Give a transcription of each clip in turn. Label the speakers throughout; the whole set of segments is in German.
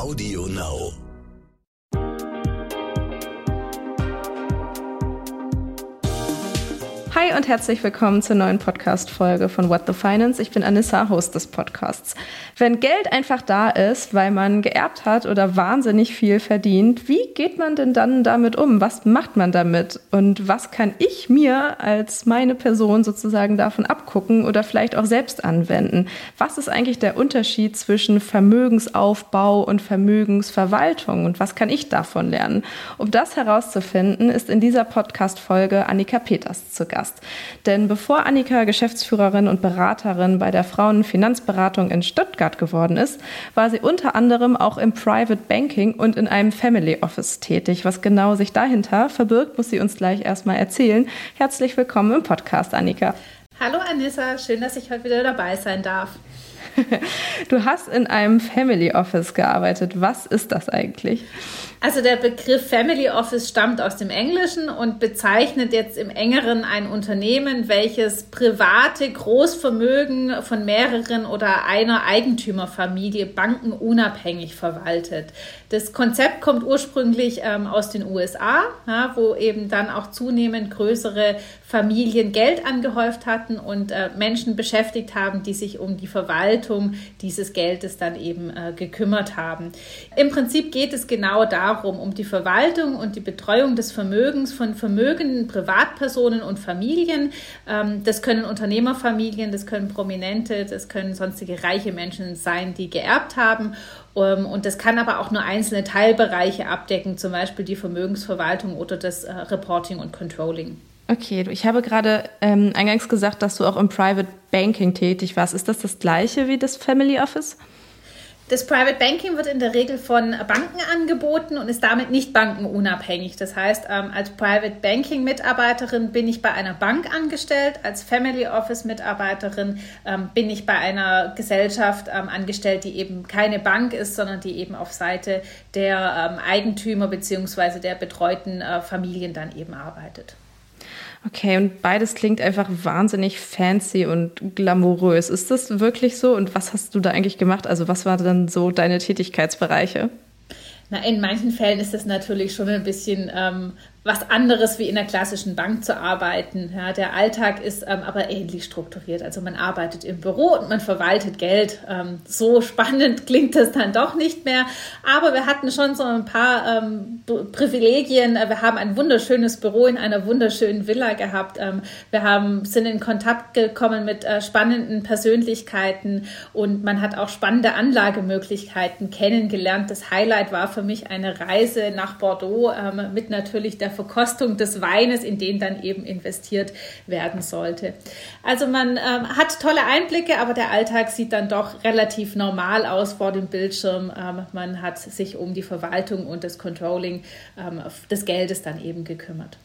Speaker 1: Audio Now.
Speaker 2: Und herzlich willkommen zur neuen Podcast-Folge von What the Finance. Ich bin Anissa, Host des Podcasts. Wenn Geld einfach da ist, weil man geerbt hat oder wahnsinnig viel verdient, wie geht man denn dann damit um? Was macht man damit? Und was kann ich mir als meine Person sozusagen davon abgucken oder vielleicht auch selbst anwenden? Was ist eigentlich der Unterschied zwischen Vermögensaufbau und Vermögensverwaltung? Und was kann ich davon lernen? Um das herauszufinden, ist in dieser Podcast-Folge Annika Peters zu Gast. Denn bevor Annika Geschäftsführerin und Beraterin bei der Frauenfinanzberatung in Stuttgart geworden ist, war sie unter anderem auch im Private Banking und in einem Family Office tätig. Was genau sich dahinter verbirgt, muss sie uns gleich erstmal erzählen. Herzlich willkommen im Podcast, Annika.
Speaker 3: Hallo Anissa, schön, dass ich heute wieder dabei sein darf.
Speaker 2: Du hast in einem Family Office gearbeitet. Was ist das eigentlich?
Speaker 3: Also der Begriff Family Office stammt aus dem Englischen und bezeichnet jetzt im engeren ein Unternehmen, welches private Großvermögen von mehreren oder einer Eigentümerfamilie bankenunabhängig verwaltet. Das Konzept kommt ursprünglich ähm, aus den USA, ja, wo eben dann auch zunehmend größere Familien Geld angehäuft hatten und äh, Menschen beschäftigt haben, die sich um die Verwaltung dieses Geldes dann eben äh, gekümmert haben. Im Prinzip geht es genau darum, um die Verwaltung und die Betreuung des Vermögens von vermögenden Privatpersonen und Familien. Ähm, das können Unternehmerfamilien, das können Prominente, das können sonstige reiche Menschen sein, die geerbt haben. Ähm, und das kann aber auch nur einzelne Teilbereiche abdecken, zum Beispiel die Vermögensverwaltung oder das äh, Reporting und Controlling.
Speaker 2: Okay, ich habe gerade ähm, eingangs gesagt, dass du auch im Private Banking tätig warst. Ist das das gleiche wie das Family Office?
Speaker 3: Das Private Banking wird in der Regel von Banken angeboten und ist damit nicht bankenunabhängig. Das heißt, ähm, als Private Banking Mitarbeiterin bin ich bei einer Bank angestellt, als Family Office Mitarbeiterin ähm, bin ich bei einer Gesellschaft ähm, angestellt, die eben keine Bank ist, sondern die eben auf Seite der Eigentümer bzw. der betreuten äh, Familien dann eben arbeitet.
Speaker 2: Okay, und beides klingt einfach wahnsinnig fancy und glamourös. Ist das wirklich so? Und was hast du da eigentlich gemacht? Also was waren dann so deine Tätigkeitsbereiche?
Speaker 3: Na, in manchen Fällen ist das natürlich schon ein bisschen ähm, was anderes wie in der klassischen Bank zu arbeiten. Ja, der Alltag ist ähm, aber ähnlich strukturiert. Also man arbeitet im Büro und man verwaltet Geld. Ähm, so spannend klingt das dann doch nicht mehr. Aber wir hatten schon so ein paar ähm, Privilegien. Wir haben ein wunderschönes Büro in einer wunderschönen Villa gehabt. Ähm, wir haben, sind in Kontakt gekommen mit äh, spannenden Persönlichkeiten und man hat auch spannende Anlagemöglichkeiten kennengelernt. Das Highlight war für mich eine Reise nach Bordeaux ähm, mit natürlich der der Verkostung des Weines, in den dann eben investiert werden sollte. Also man ähm, hat tolle Einblicke, aber der Alltag sieht dann doch relativ normal aus vor dem Bildschirm. Ähm, man hat sich um die Verwaltung und das Controlling ähm, des Geldes dann eben gekümmert.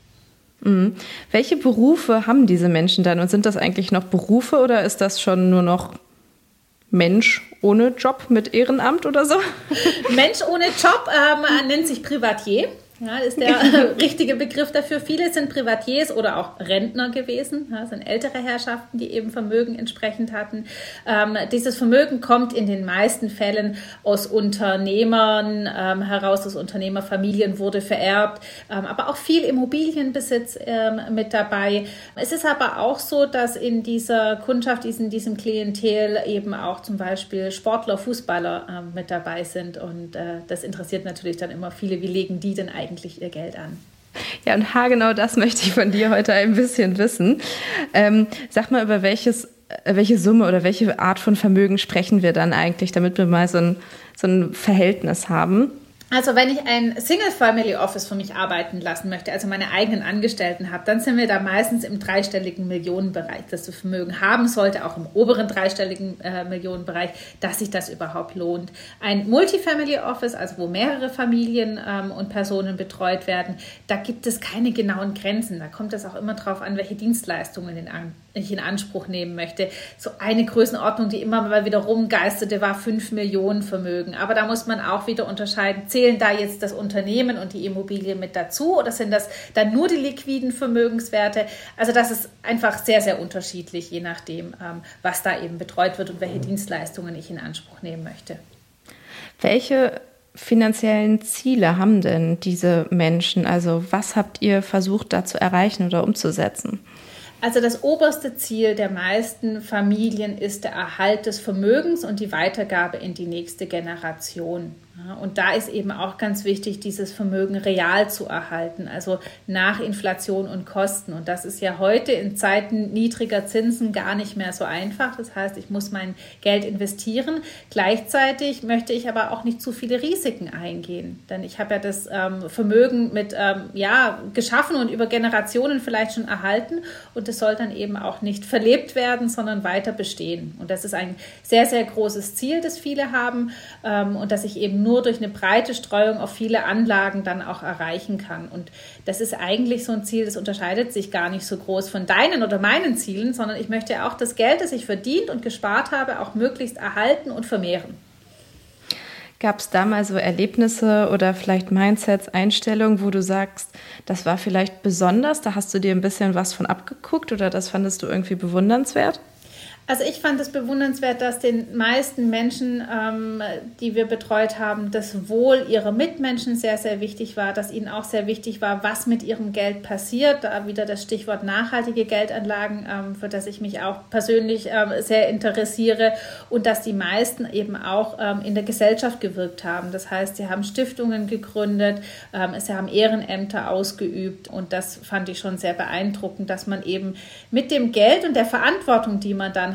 Speaker 2: Mhm. Welche Berufe haben diese Menschen dann und sind das eigentlich noch Berufe oder ist das schon nur noch Mensch ohne Job mit Ehrenamt oder so?
Speaker 3: Mensch ohne Job ähm, nennt sich Privatier. Ja, ist der richtige Begriff dafür. Viele sind Privatiers oder auch Rentner gewesen. Ja, sind ältere Herrschaften, die eben Vermögen entsprechend hatten. Ähm, dieses Vermögen kommt in den meisten Fällen aus Unternehmern ähm, heraus, aus Unternehmerfamilien wurde vererbt, ähm, aber auch viel Immobilienbesitz ähm, mit dabei. Es ist aber auch so, dass in dieser Kundschaft, in diesem Klientel eben auch zum Beispiel Sportler, Fußballer ähm, mit dabei sind. Und äh, das interessiert natürlich dann immer viele. Wie legen die denn eigentlich eigentlich ihr Geld an?
Speaker 2: Ja, und genau das möchte ich von dir heute ein bisschen wissen. Ähm, sag mal, über welches, äh, welche Summe oder welche Art von Vermögen sprechen wir dann eigentlich, damit wir mal so ein, so ein Verhältnis haben?
Speaker 3: Also wenn ich ein Single-Family-Office für mich arbeiten lassen möchte, also meine eigenen Angestellten habe, dann sind wir da meistens im dreistelligen Millionenbereich, das du Vermögen haben sollte, auch im oberen dreistelligen äh, Millionenbereich, dass sich das überhaupt lohnt. Ein Multifamily-Office, also wo mehrere Familien ähm, und Personen betreut werden, da gibt es keine genauen Grenzen. Da kommt es auch immer darauf an, welche Dienstleistungen in an ich in Anspruch nehmen möchte. So eine Größenordnung, die immer mal wieder rumgeisterte, war 5 Millionen Vermögen. Aber da muss man auch wieder unterscheiden, zählen da jetzt das Unternehmen und die Immobilie mit dazu oder sind das dann nur die liquiden Vermögenswerte? Also das ist einfach sehr, sehr unterschiedlich, je nachdem, ähm, was da eben betreut wird und welche Dienstleistungen ich in Anspruch nehmen möchte.
Speaker 2: Welche finanziellen Ziele haben denn diese Menschen? Also was habt ihr versucht da zu erreichen oder umzusetzen?
Speaker 3: Also das oberste Ziel der meisten Familien ist der Erhalt des Vermögens und die Weitergabe in die nächste Generation. Und da ist eben auch ganz wichtig, dieses Vermögen real zu erhalten, also nach Inflation und Kosten. Und das ist ja heute in Zeiten niedriger Zinsen gar nicht mehr so einfach. Das heißt, ich muss mein Geld investieren. Gleichzeitig möchte ich aber auch nicht zu viele Risiken eingehen, denn ich habe ja das ähm, Vermögen mit ähm, ja geschaffen und über Generationen vielleicht schon erhalten und es soll dann eben auch nicht verlebt werden, sondern weiter bestehen. Und das ist ein sehr sehr großes Ziel, das viele haben ähm, und dass ich eben nur durch eine breite Streuung auf viele Anlagen dann auch erreichen kann. Und das ist eigentlich so ein Ziel, das unterscheidet sich gar nicht so groß von deinen oder meinen Zielen, sondern ich möchte auch das Geld, das ich verdient und gespart habe, auch möglichst erhalten und vermehren.
Speaker 2: Gab es da mal so Erlebnisse oder vielleicht Mindsets, Einstellungen, wo du sagst, das war vielleicht besonders, da hast du dir ein bisschen was von abgeguckt oder das fandest du irgendwie bewundernswert?
Speaker 3: Also ich fand es bewundernswert, dass den meisten Menschen, ähm, die wir betreut haben, das Wohl ihrer Mitmenschen sehr, sehr wichtig war, dass ihnen auch sehr wichtig war, was mit ihrem Geld passiert. Da wieder das Stichwort nachhaltige Geldanlagen, ähm, für das ich mich auch persönlich ähm, sehr interessiere und dass die meisten eben auch ähm, in der Gesellschaft gewirkt haben. Das heißt, sie haben Stiftungen gegründet, ähm, sie haben Ehrenämter ausgeübt und das fand ich schon sehr beeindruckend, dass man eben mit dem Geld und der Verantwortung, die man dann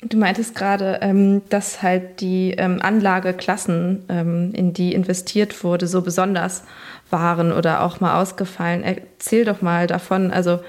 Speaker 2: Du meintest gerade, ähm, dass halt die ähm, Anlageklassen, ähm, in die investiert wurde, so besonders waren oder auch mal ausgefallen. Erzähl doch mal davon. Also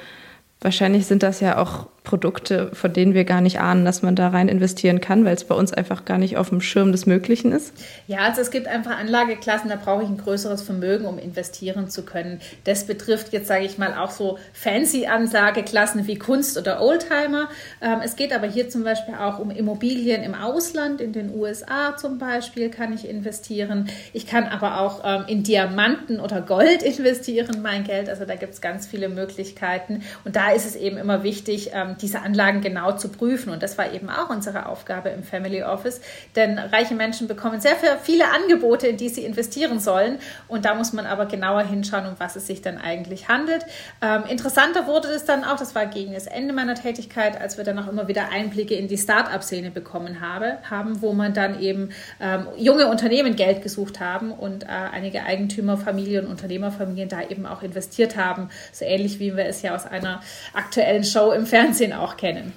Speaker 2: wahrscheinlich sind das ja auch Produkte, von denen wir gar nicht ahnen, dass man da rein investieren kann, weil es bei uns einfach gar nicht auf dem Schirm des Möglichen ist?
Speaker 3: Ja, also es gibt einfach Anlageklassen, da brauche ich ein größeres Vermögen, um investieren zu können. Das betrifft jetzt, sage ich mal, auch so fancy Anlageklassen wie Kunst oder Oldtimer. Ähm, es geht aber hier zum Beispiel auch um Immobilien im Ausland, in den USA zum Beispiel kann ich investieren. Ich kann aber auch ähm, in Diamanten oder Gold investieren, mein Geld. Also da gibt es ganz viele Möglichkeiten. Und da ist es eben immer wichtig, ähm, diese Anlagen genau zu prüfen. Und das war eben auch unsere Aufgabe im Family Office. Denn reiche Menschen bekommen sehr viele Angebote, in die sie investieren sollen. Und da muss man aber genauer hinschauen, um was es sich dann eigentlich handelt. Ähm, interessanter wurde es dann auch, das war gegen das Ende meiner Tätigkeit, als wir dann auch immer wieder Einblicke in die Start-up-Szene bekommen habe, haben, wo man dann eben ähm, junge Unternehmen Geld gesucht haben und äh, einige Eigentümerfamilien und Unternehmerfamilien da eben auch investiert haben. So ähnlich wie wir es ja aus einer aktuellen Show im Fernsehen Fernsehen auch kennen.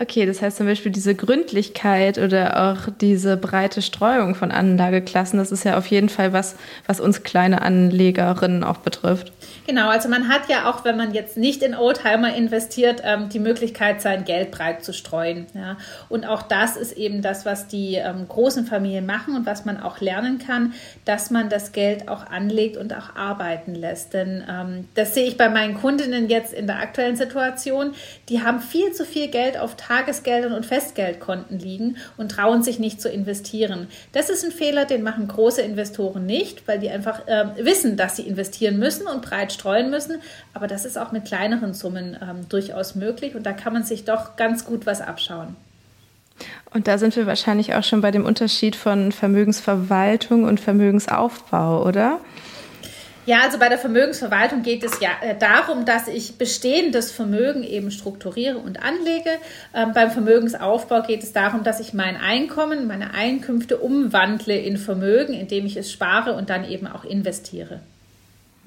Speaker 2: Okay, das heißt zum Beispiel diese Gründlichkeit oder auch diese breite Streuung von Anlageklassen, das ist ja auf jeden Fall was, was uns kleine Anlegerinnen auch betrifft.
Speaker 3: Genau, also man hat ja auch, wenn man jetzt nicht in Oldtimer investiert, ähm, die Möglichkeit, sein Geld breit zu streuen. Und auch das ist eben das, was die ähm, großen Familien machen und was man auch lernen kann, dass man das Geld auch anlegt und auch arbeiten lässt. Denn ähm, das sehe ich bei meinen Kundinnen jetzt in der aktuellen Situation. Die haben viel zu viel Geld auf Tagesgeldern und Festgeldkonten liegen und trauen sich nicht zu investieren. Das ist ein Fehler, den machen große Investoren nicht, weil die einfach äh, wissen, dass sie investieren müssen und breit streuen müssen. Aber das ist auch mit kleineren Summen ähm, durchaus möglich und da kann man sich doch ganz gut was abschauen.
Speaker 2: Und da sind wir wahrscheinlich auch schon bei dem Unterschied von Vermögensverwaltung und Vermögensaufbau, oder?
Speaker 3: Ja, also bei der Vermögensverwaltung geht es ja äh, darum, dass ich bestehendes Vermögen eben strukturiere und anlege. Ähm, beim Vermögensaufbau geht es darum, dass ich mein Einkommen, meine Einkünfte umwandle in Vermögen, indem ich es spare und dann eben auch investiere.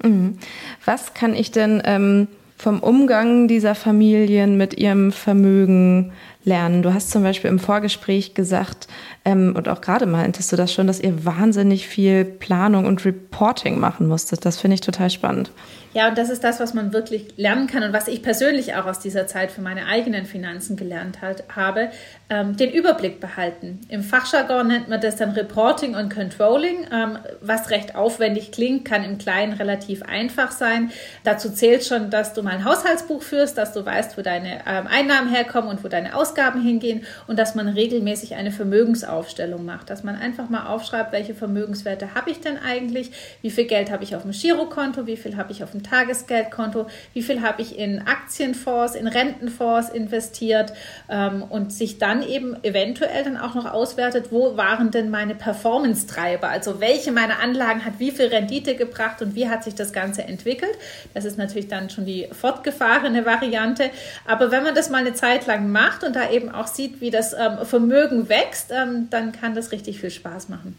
Speaker 2: Mhm. Was kann ich denn ähm, vom Umgang dieser Familien mit ihrem Vermögen lernen? Du hast zum Beispiel im Vorgespräch gesagt, ähm, und auch gerade meintest du das schon, dass ihr wahnsinnig viel Planung und Reporting machen musstet. Das finde ich total spannend.
Speaker 3: Ja, und das ist das, was man wirklich lernen kann und was ich persönlich auch aus dieser Zeit für meine eigenen Finanzen gelernt halt, habe, ähm, den Überblick behalten. Im Fachjargon nennt man das dann Reporting und Controlling, ähm, was recht aufwendig klingt, kann im Kleinen relativ einfach sein. Dazu zählt schon, dass du mal ein Haushaltsbuch führst, dass du weißt, wo deine ähm, Einnahmen herkommen und wo deine Ausgaben hingehen und dass man regelmäßig eine Vermögensaufstellung macht, dass man einfach mal aufschreibt, welche Vermögenswerte habe ich denn eigentlich, wie viel Geld habe ich auf dem Girokonto, wie viel habe ich auf dem Tagesgeldkonto, wie viel habe ich in Aktienfonds, in Rentenfonds investiert? Ähm, und sich dann eben eventuell dann auch noch auswertet, wo waren denn meine Performance-Treiber, also welche meiner Anlagen hat wie viel Rendite gebracht und wie hat sich das Ganze entwickelt. Das ist natürlich dann schon die fortgefahrene Variante. Aber wenn man das mal eine Zeit lang macht und da eben auch sieht, wie das ähm, Vermögen wächst, ähm, dann kann das richtig viel Spaß machen.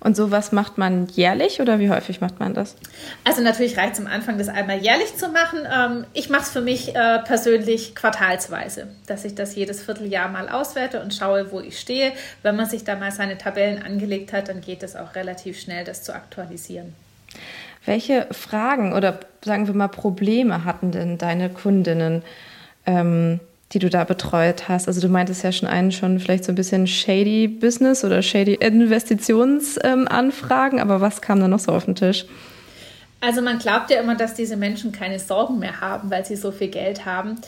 Speaker 2: Und sowas macht man jährlich oder wie häufig macht man das?
Speaker 3: Also natürlich reicht es am Anfang, das einmal jährlich zu machen. Ähm, ich mache es für mich äh, persönlich quartalsweise, dass ich das jedes Vierteljahr mal auswerte und schaue, wo ich stehe. Wenn man sich da mal seine Tabellen angelegt hat, dann geht es auch relativ schnell, das zu aktualisieren.
Speaker 2: Welche Fragen oder sagen wir mal Probleme hatten denn deine Kundinnen? Ähm, die du da betreut hast? Also du meintest ja schon einen schon vielleicht so ein bisschen shady Business oder shady Investitionsanfragen, ähm, aber was kam da noch so auf den Tisch?
Speaker 3: Also man glaubt ja immer, dass diese Menschen keine Sorgen mehr haben, weil sie so viel Geld haben.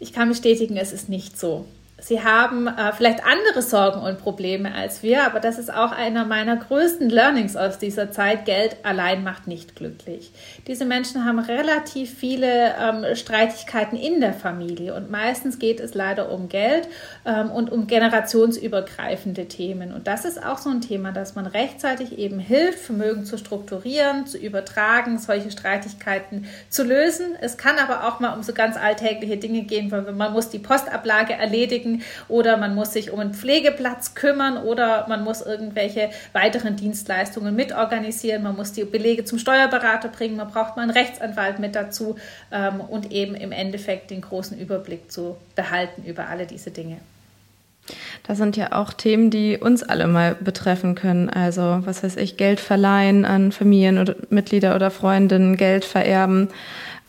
Speaker 3: Ich kann bestätigen, es ist nicht so. Sie haben äh, vielleicht andere Sorgen und Probleme als wir, aber das ist auch einer meiner größten Learnings aus dieser Zeit. Geld allein macht nicht glücklich. Diese Menschen haben relativ viele ähm, Streitigkeiten in der Familie und meistens geht es leider um Geld ähm, und um generationsübergreifende Themen. Und das ist auch so ein Thema, dass man rechtzeitig eben hilft, Vermögen zu strukturieren, zu übertragen, solche Streitigkeiten zu lösen. Es kann aber auch mal um so ganz alltägliche Dinge gehen, weil man muss die Postablage erledigen oder man muss sich um einen Pflegeplatz kümmern oder man muss irgendwelche weiteren Dienstleistungen mitorganisieren, man muss die Belege zum Steuerberater bringen, man braucht mal einen Rechtsanwalt mit dazu ähm, und eben im Endeffekt den großen Überblick zu behalten über alle diese Dinge.
Speaker 2: Das sind ja auch Themen, die uns alle mal betreffen können. Also, was weiß ich, Geld verleihen an Familienmitglieder oder Freundinnen, Geld vererben.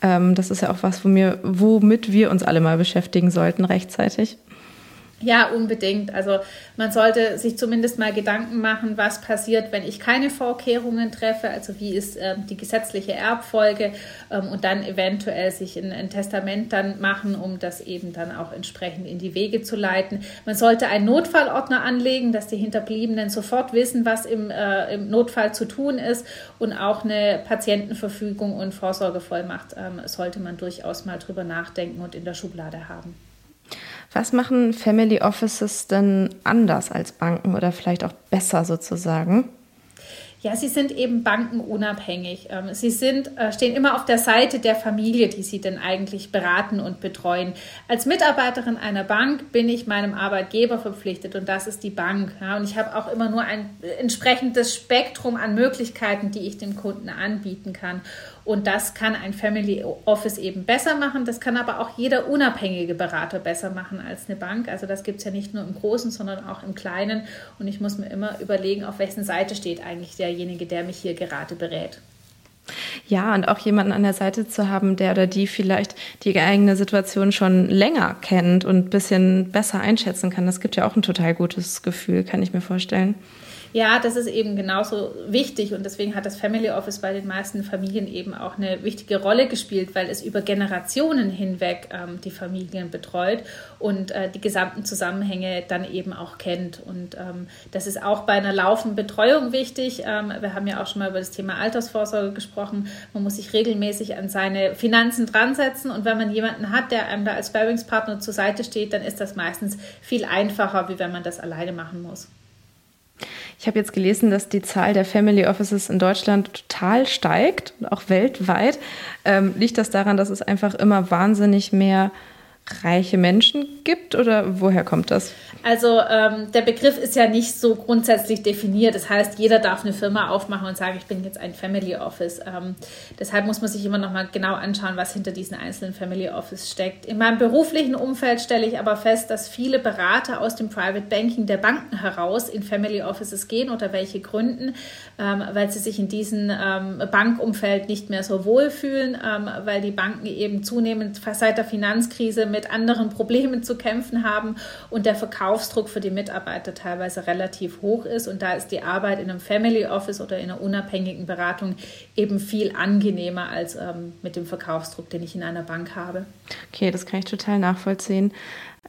Speaker 2: Ähm, das ist ja auch was, womit wir uns alle mal beschäftigen sollten rechtzeitig.
Speaker 3: Ja, unbedingt. Also man sollte sich zumindest mal Gedanken machen, was passiert, wenn ich keine Vorkehrungen treffe, also wie ist ähm, die gesetzliche Erbfolge ähm, und dann eventuell sich ein, ein, Testament dann machen, um das eben dann auch entsprechend in die Wege zu leiten. Man sollte einen Notfallordner anlegen, dass die Hinterbliebenen sofort wissen, was im, äh, im Notfall zu tun ist und auch eine Patientenverfügung und Vorsorgevollmacht ähm, sollte man durchaus mal drüber nachdenken und in der Schublade haben.
Speaker 2: Was machen Family Offices denn anders als Banken oder vielleicht auch besser sozusagen?
Speaker 3: Ja, sie sind eben bankenunabhängig. Ähm, sie sind, äh, stehen immer auf der Seite der Familie, die sie denn eigentlich beraten und betreuen. Als Mitarbeiterin einer Bank bin ich meinem Arbeitgeber verpflichtet und das ist die Bank. und ich habe auch immer nur ein entsprechendes Spektrum an Möglichkeiten, die ich dem Kunden anbieten kann. Und das kann ein Family Office eben besser machen. Das kann aber auch jeder unabhängige Berater besser machen als eine Bank. Also das gibt es ja nicht nur im Großen, sondern auch im Kleinen. Und ich muss mir immer überlegen, auf wessen Seite steht eigentlich derjenige, der mich hier gerade berät.
Speaker 2: Ja, und auch jemanden an der Seite zu haben, der oder die vielleicht die eigene Situation schon länger kennt und ein bisschen besser einschätzen kann, das gibt ja auch ein total gutes Gefühl, kann ich mir vorstellen.
Speaker 3: Ja, das ist eben genauso wichtig und deswegen hat das Family Office bei den meisten Familien eben auch eine wichtige Rolle gespielt, weil es über Generationen hinweg ähm, die Familien betreut und äh, die gesamten Zusammenhänge dann eben auch kennt. Und ähm, das ist auch bei einer laufenden Betreuung wichtig. Ähm, wir haben ja auch schon mal über das Thema Altersvorsorge gesprochen. Man muss sich regelmäßig an seine Finanzen dran setzen und wenn man jemanden hat, der einem da als Sparringspartner zur Seite steht, dann ist das meistens viel einfacher, wie wenn man das alleine machen muss.
Speaker 2: Ich habe jetzt gelesen, dass die Zahl der Family Offices in Deutschland total steigt, auch weltweit. Ähm, liegt das daran, dass es einfach immer wahnsinnig mehr reiche Menschen gibt oder woher kommt das?
Speaker 3: Also ähm, der Begriff ist ja nicht so grundsätzlich definiert. Das heißt, jeder darf eine Firma aufmachen und sagen, ich bin jetzt ein Family Office. Ähm, deshalb muss man sich immer noch mal genau anschauen, was hinter diesen einzelnen Family Office steckt. In meinem beruflichen Umfeld stelle ich aber fest, dass viele Berater aus dem Private Banking der Banken heraus in Family Offices gehen oder welche gründen, ähm, weil sie sich in diesem ähm, Bankumfeld nicht mehr so wohlfühlen, ähm, weil die Banken eben zunehmend seit der Finanzkrise mit anderen Problemen zu kämpfen haben und der Verkaufsdruck für die Mitarbeiter teilweise relativ hoch ist. Und da ist die Arbeit in einem Family Office oder in einer unabhängigen Beratung eben viel angenehmer als ähm, mit dem Verkaufsdruck, den ich in einer Bank habe.
Speaker 2: Okay, das kann ich total nachvollziehen.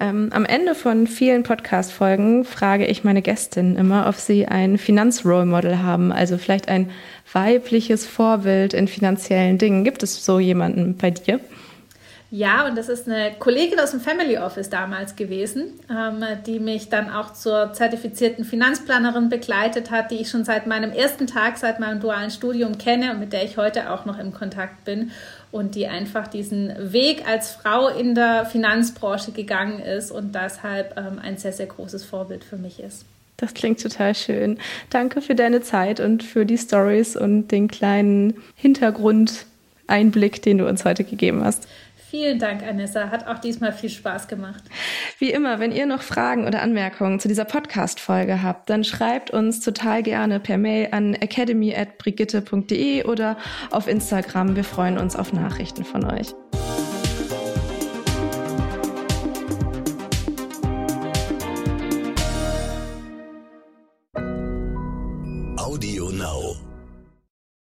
Speaker 2: Ähm, am Ende von vielen Podcast-Folgen frage ich meine Gästinnen immer, ob sie ein Finanzrole-Model haben, also vielleicht ein weibliches Vorbild in finanziellen Dingen. Gibt es so jemanden bei dir?
Speaker 3: Ja, und das ist eine Kollegin aus dem Family Office damals gewesen, ähm, die mich dann auch zur zertifizierten Finanzplanerin begleitet hat, die ich schon seit meinem ersten Tag, seit meinem dualen Studium kenne und mit der ich heute auch noch im Kontakt bin und die einfach diesen Weg als Frau in der Finanzbranche gegangen ist und deshalb ähm, ein sehr, sehr großes Vorbild für mich ist.
Speaker 2: Das klingt total schön. Danke für deine Zeit und für die Stories und den kleinen Hintergrundeinblick, den du uns heute gegeben hast.
Speaker 3: Vielen Dank, Anissa. Hat auch diesmal viel Spaß gemacht.
Speaker 2: Wie immer, wenn ihr noch Fragen oder Anmerkungen zu dieser Podcast-Folge habt, dann schreibt uns total gerne per Mail an academy.brigitte.de oder auf Instagram. Wir freuen uns auf Nachrichten von euch.